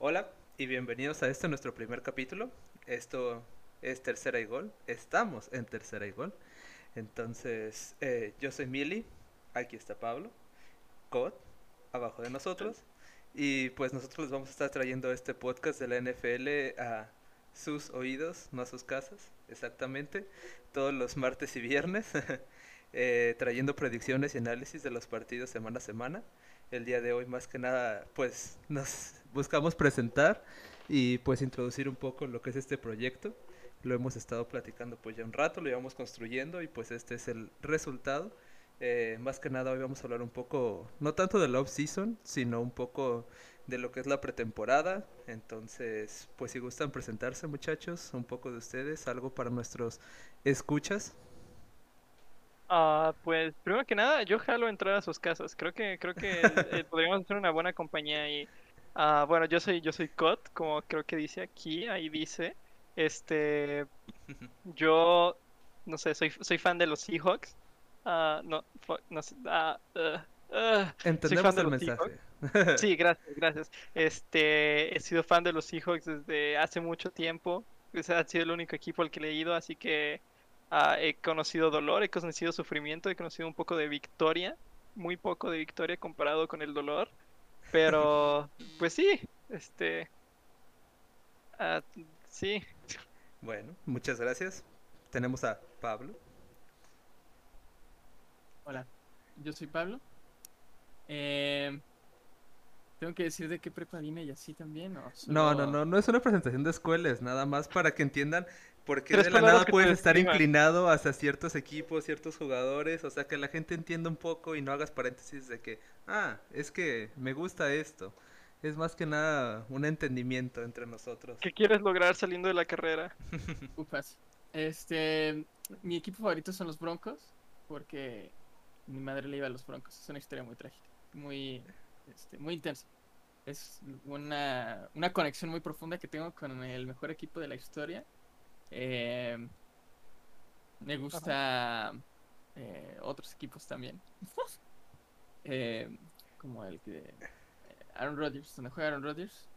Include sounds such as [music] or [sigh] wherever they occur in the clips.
Hola y bienvenidos a este nuestro primer capítulo. Esto es Tercera y Gol. Estamos en Tercera y Gol. Entonces, eh, yo soy Mili. Aquí está Pablo. Cod, abajo de nosotros. Y pues nosotros les vamos a estar trayendo este podcast de la NFL a sus oídos, no a sus casas, exactamente, todos los martes y viernes, [laughs] eh, trayendo predicciones y análisis de los partidos semana a semana. El día de hoy más que nada pues nos buscamos presentar y pues introducir un poco lo que es este proyecto. Lo hemos estado platicando pues ya un rato, lo íbamos construyendo y pues este es el resultado. Eh, más que nada hoy vamos a hablar un poco, no tanto de la off-season, sino un poco de lo que es la pretemporada. Entonces, pues si gustan presentarse muchachos, un poco de ustedes, algo para nuestros escuchas. Ah, pues primero que nada, yo jalo entrar a sus casas. Creo que creo que [laughs] eh, podríamos hacer una buena compañía y ah, bueno, yo soy yo soy Cot, como creo que dice aquí, ahí dice. Este [laughs] yo no sé, soy soy fan de los Seahawks. Ah, no, no sé, ah, Entendemos el mensaje. Sí, [laughs] gracias, gracias. Este, he sido fan de los Seahawks desde hace mucho tiempo. Ese ha sido el único equipo al que he ido, así que he conocido dolor, he conocido sufrimiento, he conocido un poco de victoria, muy poco de victoria comparado con el dolor, pero pues sí, este, uh, sí. Bueno, muchas gracias. Tenemos a Pablo. Hola, yo soy Pablo. Eh, ¿Tengo que decir de qué prepa vine y así también? ¿o No, no, no, no es una presentación de escuelas, nada más para que entiendan por qué de la nada puedes estar inclinado hacia ciertos equipos, ciertos jugadores, o sea, que la gente entienda un poco y no hagas paréntesis de que, ah, es que me gusta esto. Es más que nada un entendimiento entre nosotros. ¿Qué quieres lograr saliendo de la carrera? [laughs] Ufas. Este, mi equipo favorito son los Broncos, porque mi madre le iba a los Broncos. Es una historia muy trágica, muy este, muy intenso. Es una, una conexión muy profunda que tengo con el mejor equipo de la historia. Eh, me gusta eh, otros equipos también. [laughs] Eh, como el que Aaron Rodgers, donde juega Aaron Rodgers.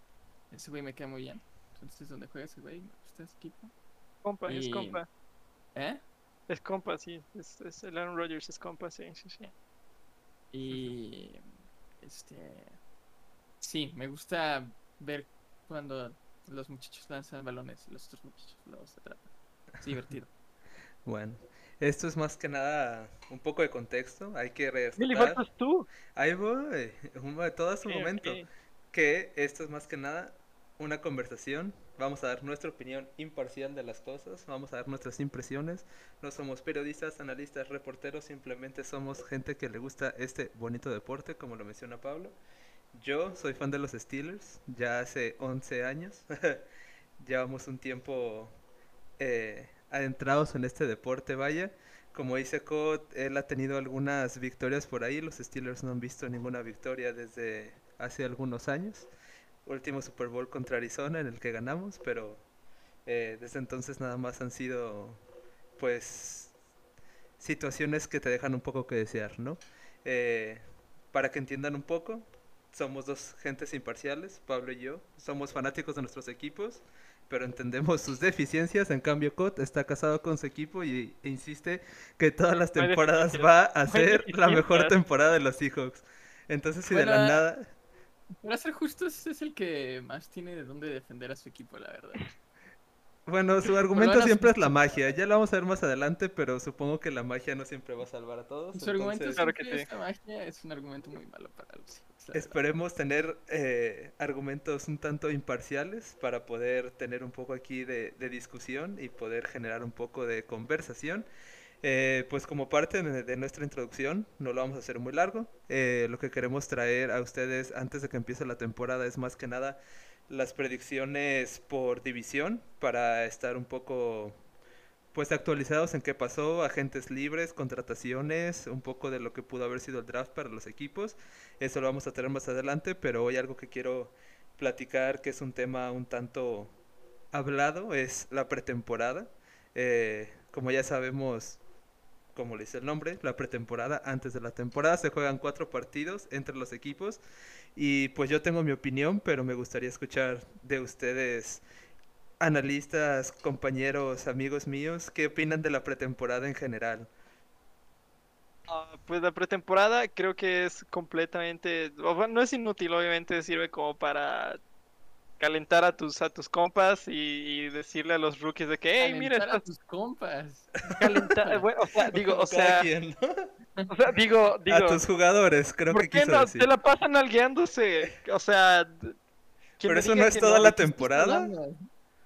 Ese güey me queda muy bien. Entonces, donde juega ese güey, me gusta ese equipo. Compa, es compa. ¿Eh? Es compa, sí. Es, es el Aaron Rodgers es compa, sí, sí, sí. Y este. Sí, me gusta ver cuando los muchachos lanzan balones y los otros muchachos los atrapan. Es divertido. [laughs] bueno, esto es más que nada un poco de contexto. Hay que ¿Qué faltas tú? Ahí voy, [laughs] todo a su momento. Que esto es más que nada una conversación. Vamos a dar nuestra opinión imparcial de las cosas. Vamos a dar nuestras impresiones. No somos periodistas, analistas, reporteros. Simplemente somos gente que le gusta este bonito deporte, como lo menciona Pablo. Yo soy fan de los Steelers. Ya hace 11 años. [laughs] Llevamos un tiempo eh, adentrados en este deporte, vaya. Como dice Code, él ha tenido algunas victorias por ahí. Los Steelers no han visto ninguna victoria desde hace algunos años último Super Bowl contra Arizona en el que ganamos, pero eh, desde entonces nada más han sido pues situaciones que te dejan un poco que desear, ¿no? Eh, para que entiendan un poco, somos dos gentes imparciales, Pablo y yo, somos fanáticos de nuestros equipos, pero entendemos sus deficiencias, en cambio Cot está casado con su equipo y e insiste que todas las temporadas va a ser la mejor temporada de los Seahawks. Entonces si de la nada para ser justos, es el que más tiene de dónde defender a su equipo, la verdad. Bueno, su [laughs] argumento siempre es la magia. Ya lo vamos a ver más adelante, pero supongo que la magia no siempre va a salvar a todos. Su argumento es que la magia es un argumento muy malo para los Esperemos tener eh, argumentos un tanto imparciales para poder tener un poco aquí de discusión y poder generar un poco de conversación. Eh, pues como parte de, nuestra introducción, no lo vamos a hacer muy largo. Eh, lo que queremos traer a ustedes antes de que empiece la temporada es más que nada las predicciones por división para estar un poco pues actualizados en qué pasó, agentes libres, contrataciones, un poco de lo que pudo haber sido el draft para los equipos. Eso lo vamos a tener más adelante, pero hoy algo que quiero platicar que es un tema un tanto hablado es la pretemporada. Eh, como ya sabemos, como le dice el nombre, la pretemporada. Antes de la temporada se juegan cuatro partidos entre los equipos. Y pues yo tengo mi opinión, pero me gustaría escuchar de ustedes, analistas, compañeros, amigos míos, qué opinan de la pretemporada en general. Ah, pues la pretemporada creo que es completamente, no es inútil, obviamente sirve como para calentar a tus a tus compas y, decirle a los rookies de que, hey, mira, a tus compas. Calentar, [laughs] o sea, digo, o sea, o sea, digo, digo, a tus jugadores, creo que quiso no? Te la pasan algueandose, o sea, pero eso no es toda la temporada.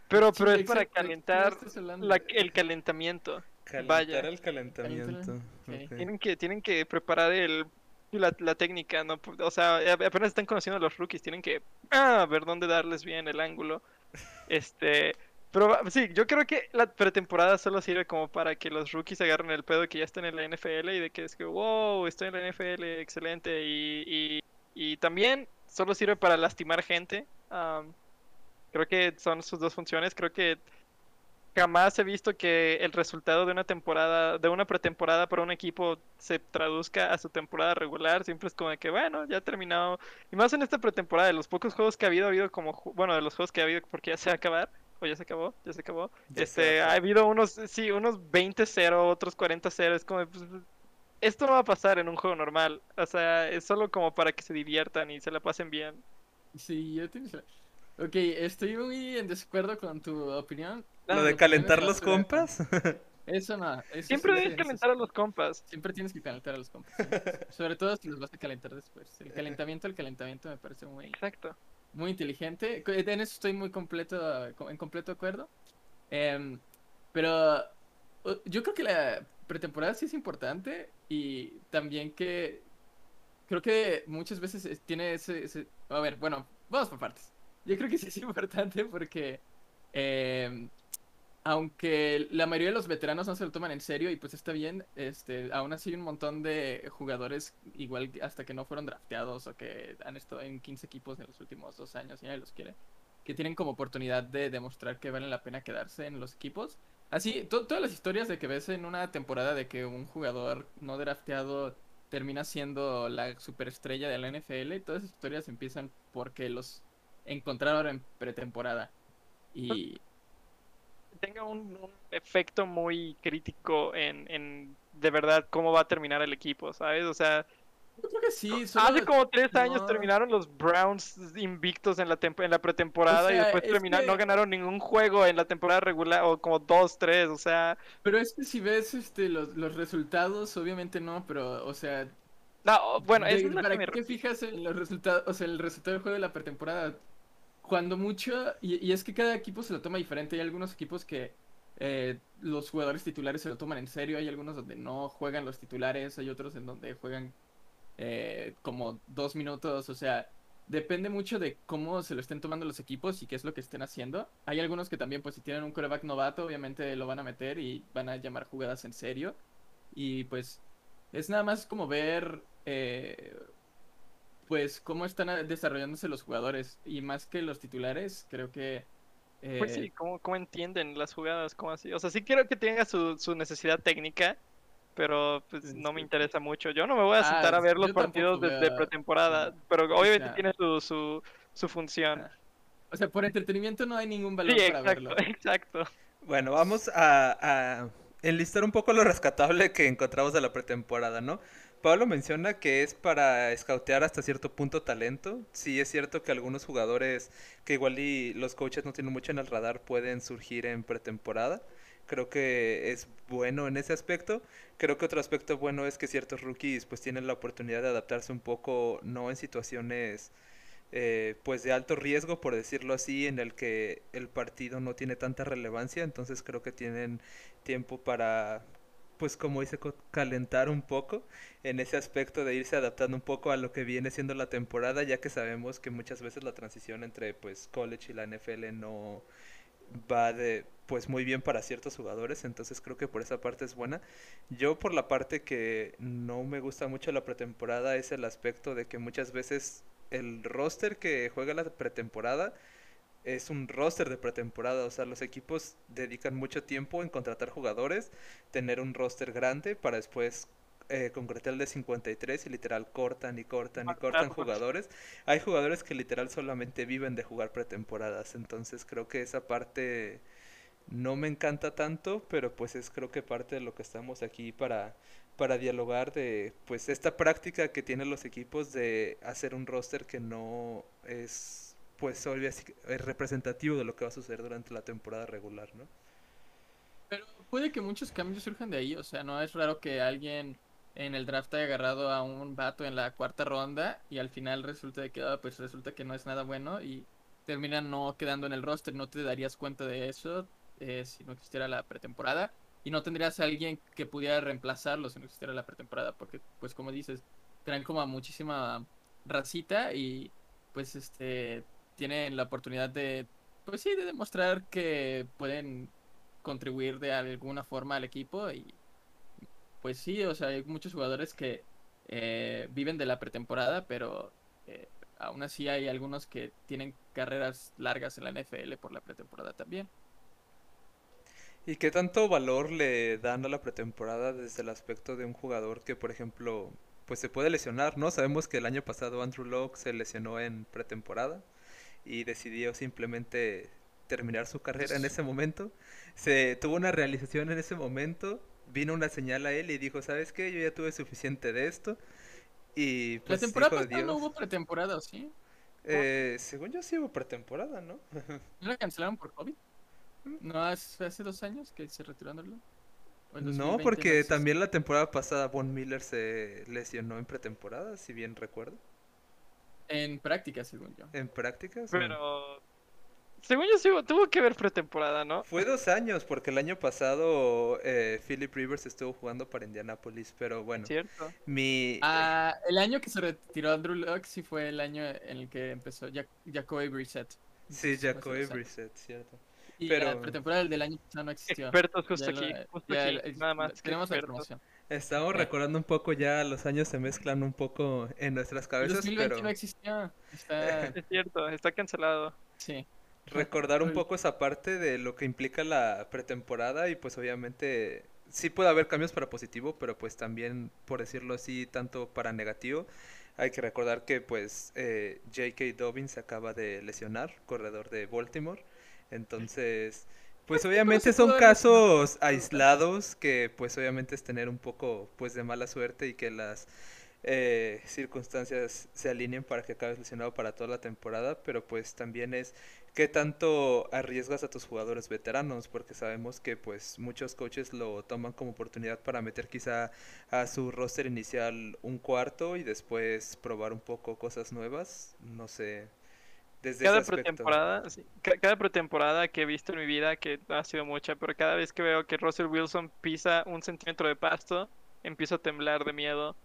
Pero, pero es para calentar el calentamiento. Calentar Vaya. el calentamiento. Tienen que tienen que preparar el la, la, técnica, ¿no? O sea, apenas están conociendo a los rookies, tienen que ah, ver dónde darles bien el ángulo. Este, pero sí, yo creo que la pretemporada solo sirve como para que los rookies agarren el pedo que ya están en la NFL y de que es que, wow, estoy en la NFL, excelente. Y, y, también solo sirve para lastimar gente. Creo que son sus dos funciones. Creo que jamás he visto que el resultado de una temporada, de una pretemporada para un equipo se traduzca a su temporada regular. Siempre es como de que, bueno, ya ha terminado. Y más en esta pretemporada, de los pocos juegos que ha habido, ha habido como, bueno, de los juegos que ha habido, porque ya se va a acabar. O ya se acabó, ya se acabó. este, ha habido unos, sí, unos 20-0, otros 40-0. Es como, pues, esto no va a pasar en un juego normal. O sea, es solo como para que se diviertan y se la pasen bien. Sí, yo tengo... Ok, estoy muy en desacuerdo con tu opinión. ¿Lo de calentar los compas? [laughs] Eso no. Siempre debes calentar a los compas. Siempre tienes que calentar a los compas. [laughs] Sobre todo si los vas a calentar después. El calentamiento, el calentamiento me parece muy. Exacto. Muy inteligente. En eso estoy muy completo, en completo acuerdo. Em, pero yo creo que la pretemporada sí es importante y también que creo que muchas veces tiene ese, a ver, bueno, vamos por partes. Yo creo que sí es importante porque eh, aunque la mayoría de los veteranos no se lo toman en serio y pues está bien, este, aún así hay un montón de jugadores, igual hasta que no fueron drafteados o que han estado en 15 equipos en los últimos dos años y nadie los quiere, que tienen como oportunidad de demostrar que vale la pena quedarse en los equipos. Así, todas las historias de que ves en una temporada de que un jugador no drafteado termina siendo la superestrella de la NFL, todas esas historias empiezan porque los encontraron en pretemporada. Y tenga un, efecto muy crítico en, en, de verdad cómo va a terminar el equipo, ¿sabes? O sea, yo creo que sí. Hace como tres años terminaron los Browns invictos en la, en la pretemporada y después terminaron, no ganaron ningún juego en la temporada regular o como dos, tres, o sea. Pero es que si ves este, los, los resultados, obviamente no, pero, o sea. No, bueno, es ¿Para qué fijas en los resultados, o sea, el resultado del juego de la pretemporada? Cuando mucho, y, es que cada equipo se lo toma diferente, hay algunos equipos que eh, los jugadores titulares se lo toman en serio, hay algunos donde no juegan los titulares, hay otros en donde juegan eh, como dos minutos, o sea, depende mucho de cómo se lo estén tomando los equipos y qué es lo que estén haciendo. Hay algunos que también, pues si tienen un coreback novato, obviamente lo van a meter y van a llamar jugadas en serio. Y pues es nada más como ver eh, pues cómo están desarrollándose los jugadores y más que los titulares, creo que... Pues sí, eh, ¿cómo, ¿cómo, entienden las jugadas? ¿Cómo así? O sea, sí quiero que tenga su, su necesidad técnica, pero pues no me interesa mucho. Yo no me voy a sentar a ah, ver los partidos de, pretemporada, pero obviamente tiene su, su, su función. Ah. O sea, por entretenimiento no hay ningún valor para verlo. [laughs] Exacto. Bueno, vamos a, a enlistar un poco lo rescatable que encontramos de la pretemporada, ¿no? Pablo menciona que es para escautear hasta cierto punto talento. Sí, es cierto que algunos jugadores que igual y los coaches no tienen mucho en el radar pueden surgir en pretemporada. Creo que es bueno en ese aspecto. Creo que otro aspecto bueno es que ciertos rookies pues tienen la oportunidad de adaptarse un poco, no en situaciones eh, pues de alto riesgo, por decirlo así, en el que el partido no tiene tanta relevancia. Entonces creo que tienen tiempo para pues como dice, calentar un poco en ese aspecto de irse adaptando un poco a lo que viene siendo la temporada, ya que sabemos que muchas veces la transición entre pues college y la NFL no va de pues muy bien para ciertos jugadores, entonces creo que por esa parte es buena. Yo por la parte que no me gusta mucho la pretemporada es el aspecto de que muchas veces el roster que juega la pretemporada es un roster de pretemporada, o sea, los equipos dedican mucho tiempo en contratar jugadores, tener un roster grande para después eh, concretar el de 53 y literal cortan y cortan y cortan jugadores. Hay jugadores que literal solamente viven de jugar pretemporadas, entonces creo que esa parte no me encanta tanto, pero pues es creo que parte de lo que estamos aquí para para dialogar de pues esta práctica que tienen los equipos de hacer un roster que no es pues es representativo de lo que va a suceder durante la temporada regular, ¿no? Pero puede que muchos cambios surjan de ahí, o sea, no es raro que alguien en el draft haya agarrado a un vato en la cuarta ronda y al final resulta que ah, pues resulta que no es nada bueno y termina no quedando en el roster, no te darías cuenta de eso eh, si no existiera la pretemporada y no tendrías a alguien que pudiera reemplazarlo si no existiera la pretemporada, porque pues como dices, traen como a muchísima racita y pues este tienen la oportunidad de pues sí de demostrar que pueden contribuir de alguna forma al equipo y pues sí, o sea, hay muchos jugadores que eh, viven de la pretemporada, pero eh, aún así hay algunos que tienen carreras largas en la NFL por la pretemporada también. ¿Y qué tanto valor le dan a la pretemporada desde el aspecto de un jugador que, por ejemplo, pues se puede lesionar, ¿no? Sabemos que el año pasado Andrew Locke se lesionó en pretemporada y decidió simplemente terminar su carrera en ese momento. Se tuvo una realización en ese momento, vino una señal a él y dijo, ¿sabes qué? Yo ya tuve suficiente de esto. Y pues, la temporada no hubo pretemporada, ¿o sí? Eh, según yo sí hubo pretemporada, ¿no? [laughs] ¿No la cancelaron por COVID? ¿No hace, hace dos años que se retiró No, porque también la temporada pasada Von Miller se lesionó en pretemporada, si bien recuerdo. En prácticas, según yo. ¿En prácticas? Pero... Según yo, sí, tuvo que ver pretemporada, ¿no? Fue dos años, porque el año pasado eh, Philip Rivers estuvo jugando para Indianapolis, pero bueno. Cierto. Mi... Ah, el año que se retiró Andrew Luck sí fue el año en el que empezó Jacoby Brissett. Sí, Jacoby Brissett, cierto. Y pero... la pretemporada del año no existió. Expertos justo aquí. justo aquí nada más. Tenemos la promoción. Estamos recordando un poco ya, los años se mezclan un poco en nuestras cabezas. 2020 pero... no existió. Está... [laughs] Es cierto, está cancelado. Sí. Recordar un poco esa parte de lo que implica la pretemporada y pues obviamente sí puede haber cambios para positivo, pero pues también, por decirlo así, tanto para negativo. Hay que recordar que pues eh, J.K. Dobbins se acaba de lesionar, corredor de Baltimore. Entonces, pues obviamente son casos aislados que pues obviamente es tener un poco pues de mala suerte y que las eh, circunstancias se alineen para que acabes lesionado para toda la temporada, pero pues también es qué tanto arriesgas a tus jugadores veteranos, porque sabemos que pues muchos coaches lo toman como oportunidad para meter quizá a su roster inicial un cuarto y después probar un poco cosas nuevas, no sé, cada pretemporada, cada pretemporada que he visto en mi vida, que ha sido mucha, pero cada vez que veo que Russell Wilson pisa un centímetro de pasto, empiezo a temblar de miedo.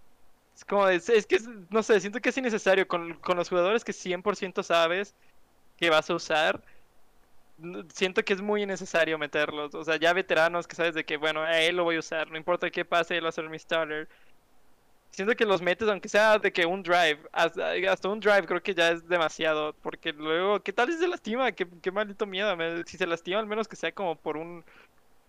Es como, es, que, no sé, siento que es innecesario con, con los jugadores que 100% sabes que vas a usar. Siento que es muy innecesario meterlos. O sea, ya veteranos que sabes de que, bueno, a él lo voy a usar, no importa qué pase, él va a ser mi starter siento que los metes, aunque sea de que un drive, hasta, un drive creo que ya es demasiado, porque luego, ¿qué tal si se lastima? Qué, qué maldito miedo, si se lastima al menos que sea como por un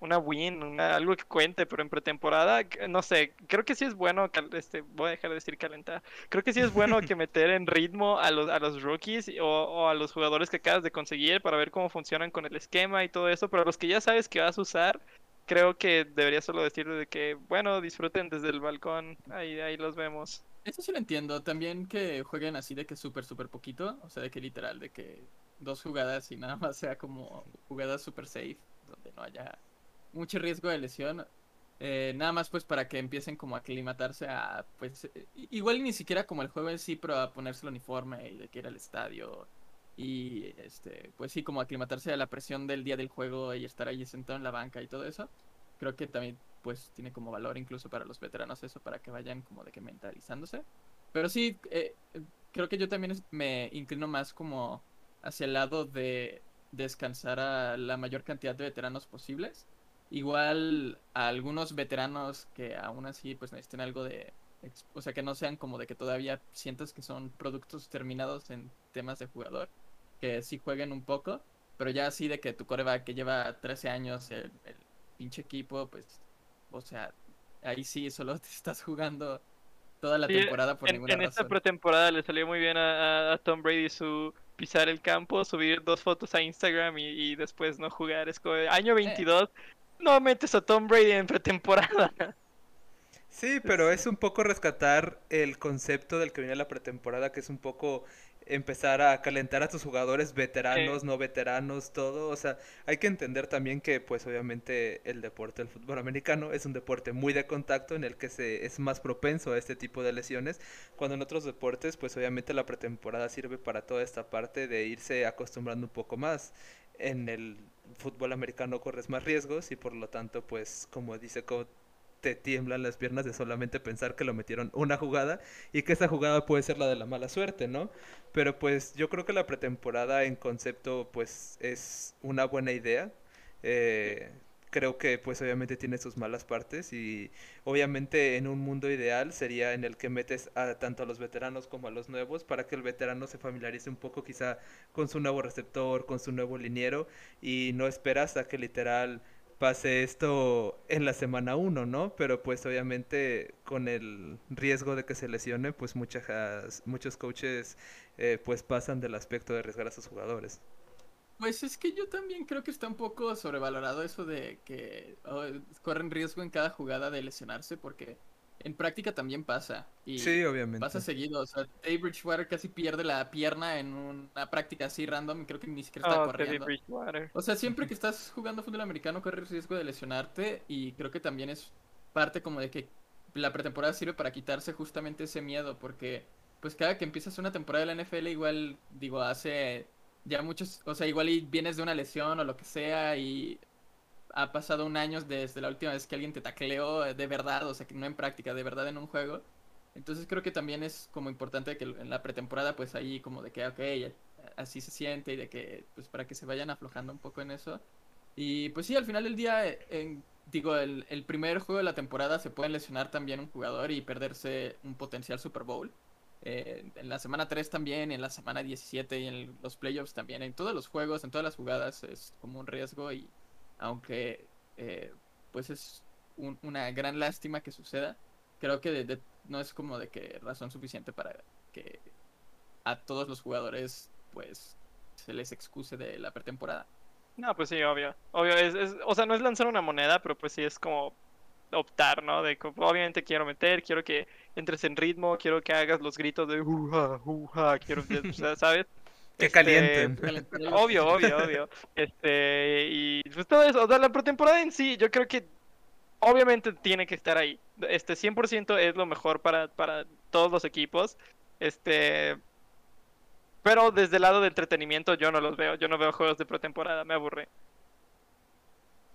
una win, algo que cuente, pero en pretemporada, no sé, creo que sí es bueno, este, voy a dejar de decir calentar, creo que sí es bueno que [laughs] meter en ritmo a los, a los rookies o, o, a los jugadores que acabas de conseguir para ver cómo funcionan con el esquema y todo eso, pero los que ya sabes que vas a usar, creo que debería solo decir de que, bueno, disfruten desde el balcón, ahí, ahí los vemos. Eso sí lo entiendo, también que jueguen así de que súper, súper poquito, o sea, de que literal, de que dos jugadas y nada más sea como jugadas súper safe, donde no haya mucho riesgo de lesión. Eh, nada más pues para que empiecen como a aclimatarse a, pues, igual ni siquiera como el juego en sí, pero a ponerse el uniforme y de que ir al estadio y este pues sí como aclimatarse a la presión del día del juego y estar ahí sentado en la banca y todo eso creo que también pues tiene como valor incluso para los veteranos eso para que vayan como de que mentalizándose. Pero sí eh, creo que yo también me inclino más como hacia el lado de descansar a la mayor cantidad de veteranos posibles. Igual a algunos veteranos que aún así pues necesiten algo de o sea que no sean como de que todavía sientas que son productos terminados en temas de jugador que sí jueguen un poco, pero ya así de que tu coreback que lleva 13 años, el, el pinche equipo, pues, o sea, ahí sí solo [laughs] te estás jugando toda la Sí, temporada por en, ninguna en esta razón. pretemporada le salió muy bien a, Tom Brady su pisar el campo, subir dos fotos a Instagram y, y después no jugar. Es como año 22, no metes a Tom Brady en pretemporada. [laughs] Sí, pero es un poco rescatar el concepto del que viene la pretemporada, que es un poco empezar a calentar a tus jugadores veteranos, no veteranos, todo. O sea, hay que entender también que, pues, obviamente, el deporte del fútbol americano es un deporte muy de contacto en el que se es más propenso a este tipo de lesiones. Cuando en otros deportes, pues, obviamente, la pretemporada sirve para toda esta parte de irse acostumbrando un poco más. En el fútbol americano corres más riesgos y por lo tanto, pues, como dice te tiemblan las piernas de solamente pensar que lo metieron una jugada y que esa jugada puede ser la de la mala suerte, ¿no? Pero pues yo creo que la pretemporada en concepto pues es una buena idea. Eh, creo que pues obviamente tiene sus malas partes y obviamente en un mundo ideal sería en el que metes a tanto a los veteranos como a los nuevos para que el veterano se familiarice un poco quizá con su nuevo receptor, con su nuevo liniero y no esperas a que literal pase esto en la semana 1, ¿no? Pero pues obviamente con el riesgo de que se lesione, pues muchas, muchos coaches eh, pues pasan del aspecto de arriesgar a sus jugadores. Pues es que yo también creo que está un poco sobrevalorado eso de que oh, corren riesgo en cada jugada de lesionarse porque en práctica también pasa. Y Sí, obviamente. pasa seguido. O sea, Teddy Bridgewater casi pierde la pierna en una práctica así random y creo que ni siquiera está Oh, corriendo. O sea, siempre que estás jugando fútbol americano corres riesgo de lesionarte y creo que también es parte como de que la pretemporada sirve para quitarse justamente ese miedo porque pues cada que empiezas una temporada de la NFL igual digo hace ya muchos, o sea, igual y vienes de una lesión o lo que sea y ha pasado un año desde la última vez que alguien te tacleó de verdad, o sea, que no en práctica, de verdad en un juego. Entonces creo que también es como importante que en la pretemporada pues ahí como de que, ok, así se siente y de que, pues para que se vayan aflojando un poco en eso. Y pues sí, al final del día, en, digo, el, el primer juego de la temporada se puede lesionar también un jugador y perderse un potencial Super Bowl. Eh, en la semana 3 también, en la semana 17 y en los playoffs también, en todos los juegos, en todas las jugadas es como un riesgo y aunque eh, pues es un, una gran lástima que suceda, creo que de, de, no es como de que razón suficiente para que a todos los jugadores pues se les excuse de la pretemporada. No, pues sí, obvio. Obvio, es, es, o sea, no es lanzar una moneda, pero pues sí es como optar, ¿no? De obviamente quiero meter, quiero que entres en ritmo, quiero que hagas los gritos de uja, uja, quiero, o sea, [laughs] ¿sabes? Que Este, calienten. [laughs] Obvio, obvio, obvio. Este, y pues todo eso, o sea, la pretemporada en sí, yo creo que obviamente tiene que estar ahí. Este 100% es lo mejor para, para todos los equipos. Este, pero desde el lado de entretenimiento yo no los veo, yo no veo juegos de pretemporada, me aburre.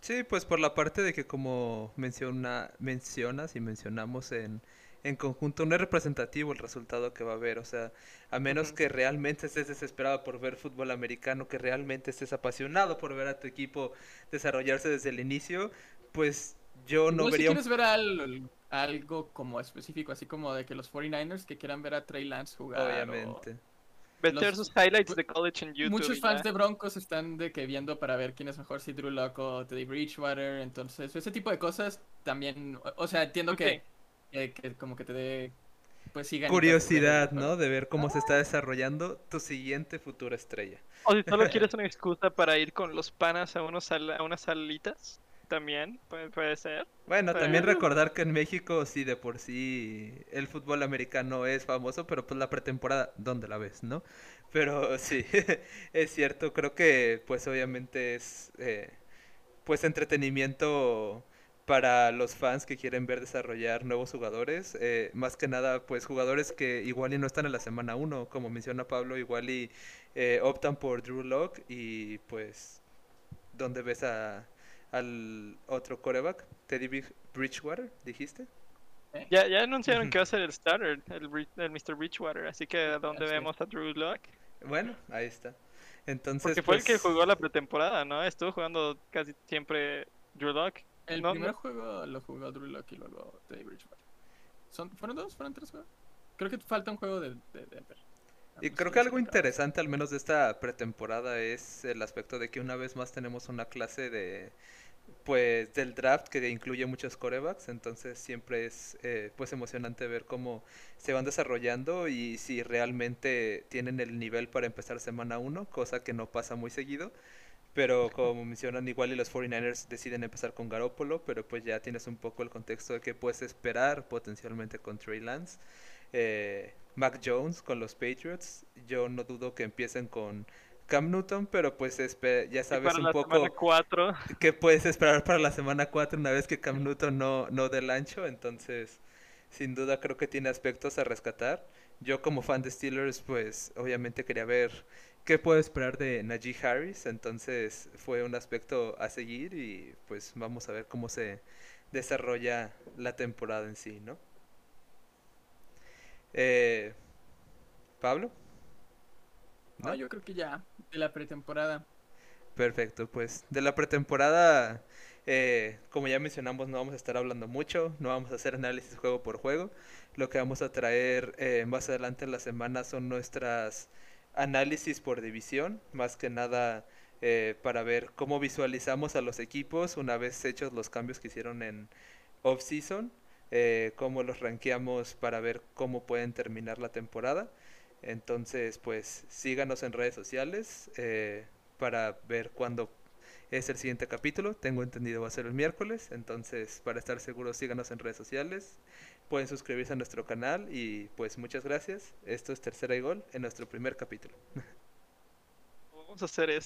Sí, pues por la parte de que como menciona, mencionas y mencionamos en, en conjunto, no es representativo el resultado que va a haber. O sea, a menos que realmente estés desesperado por ver fútbol americano, que realmente estés apasionado por ver a tu equipo desarrollarse desde el inicio, pues yo no si vería un quieres ver al- algo como específico, así como de que los 49ers que quieran ver a Trey Lance jugar. o- Obviamente. Meter Los- sus highlights de college en YouTube. Muchos fans ya. de Broncos están de que viendo para ver quién es mejor, si Drew Lock o Teddy Bridgewater. Entonces, ese tipo de cosas también. O, o sea, entiendo que, que, que como que te dé. Pues. Curiosidad, ¿no? De ver cómo se está desarrollando tu siguiente futura estrella. O si solo [laughs] quieres una excusa para ir con los panas a, unos sal- a unas salitas, también puede, puede ser. Bueno, también recordar que en México sí de por sí el fútbol americano es famoso, pero pues la pretemporada, ¿dónde la ves, no? Pero [laughs] sí, [laughs] es cierto, creo que pues obviamente es eh, pues entretenimiento para los fans que quieren ver desarrollar nuevos jugadores, eh, más que nada pues jugadores que igual y no están en la semana 1, como menciona Pablo, igual y eh, optan por Drew Lock y pues donde ves a al otro coreback, Teddy Bridgewater, dijiste. Ya, ya anunciaron que va a ser el starter, el, el Mr. Bridgewater, así que donde es. vemos a Drew Lock. Bueno, ahí está. Entonces, Porque fue el que pues, jugó la pretemporada, ¿no? Estuvo jugando casi siempre Drew Lock. El No, primer no. juego lo jugó Drew Lock y luego Teddy Bridgewater. ¿Son, ¿Fueron dos? ¿Fueron tres juegos? Creo que falta un juego de, de Denver. Y creo que algo interesante, al menos de esta pretemporada, es el aspecto de que una vez más tenemos una clase de pues del draft que incluye muchos corebacks, entonces siempre es eh, pues emocionante ver cómo se van desarrollando y si realmente tienen el nivel para empezar semana 1, cosa que no pasa muy seguido. Pero como mencionan, igual y los 49ers deciden empezar con Garoppolo, pero pues ya tienes un poco el contexto de que puedes esperar potencialmente con Trey Lance. Eh, Mac Jones con los Patriots, yo no dudo que empiecen con Cam Newton, pero pues ya sabes un poco qué puedes esperar para la semana 4 una vez que Cam Newton no, no del ancho, entonces sin duda creo que tiene aspectos a rescatar. Yo como fan de Steelers pues obviamente quería ver qué puedo esperar de Najee Harris, entonces fue un aspecto a seguir y pues vamos a ver cómo se desarrolla la temporada en sí, ¿no? Eh, Pablo. ¿No? yo creo que ya, de la pretemporada. Perfecto, pues de la pretemporada, eh, como ya mencionamos, no vamos a estar hablando mucho, no vamos a hacer análisis juego por juego. Lo que vamos a traer eh, más adelante en la semana son nuestras análisis por división, más que nada eh, para ver cómo visualizamos a los equipos una vez hechos los cambios que hicieron en off-season, cómo los rankeamos para ver cómo pueden terminar la temporada. Entonces, pues síganos en redes sociales eh, para ver cuándo es el siguiente capítulo. Tengo entendido va a ser el miércoles. Entonces, para estar seguros, síganos en redes sociales. Pueden suscribirse a nuestro canal y pues muchas gracias. Esto es Tercera y Gol en nuestro primer capítulo. Vamos a hacer esto.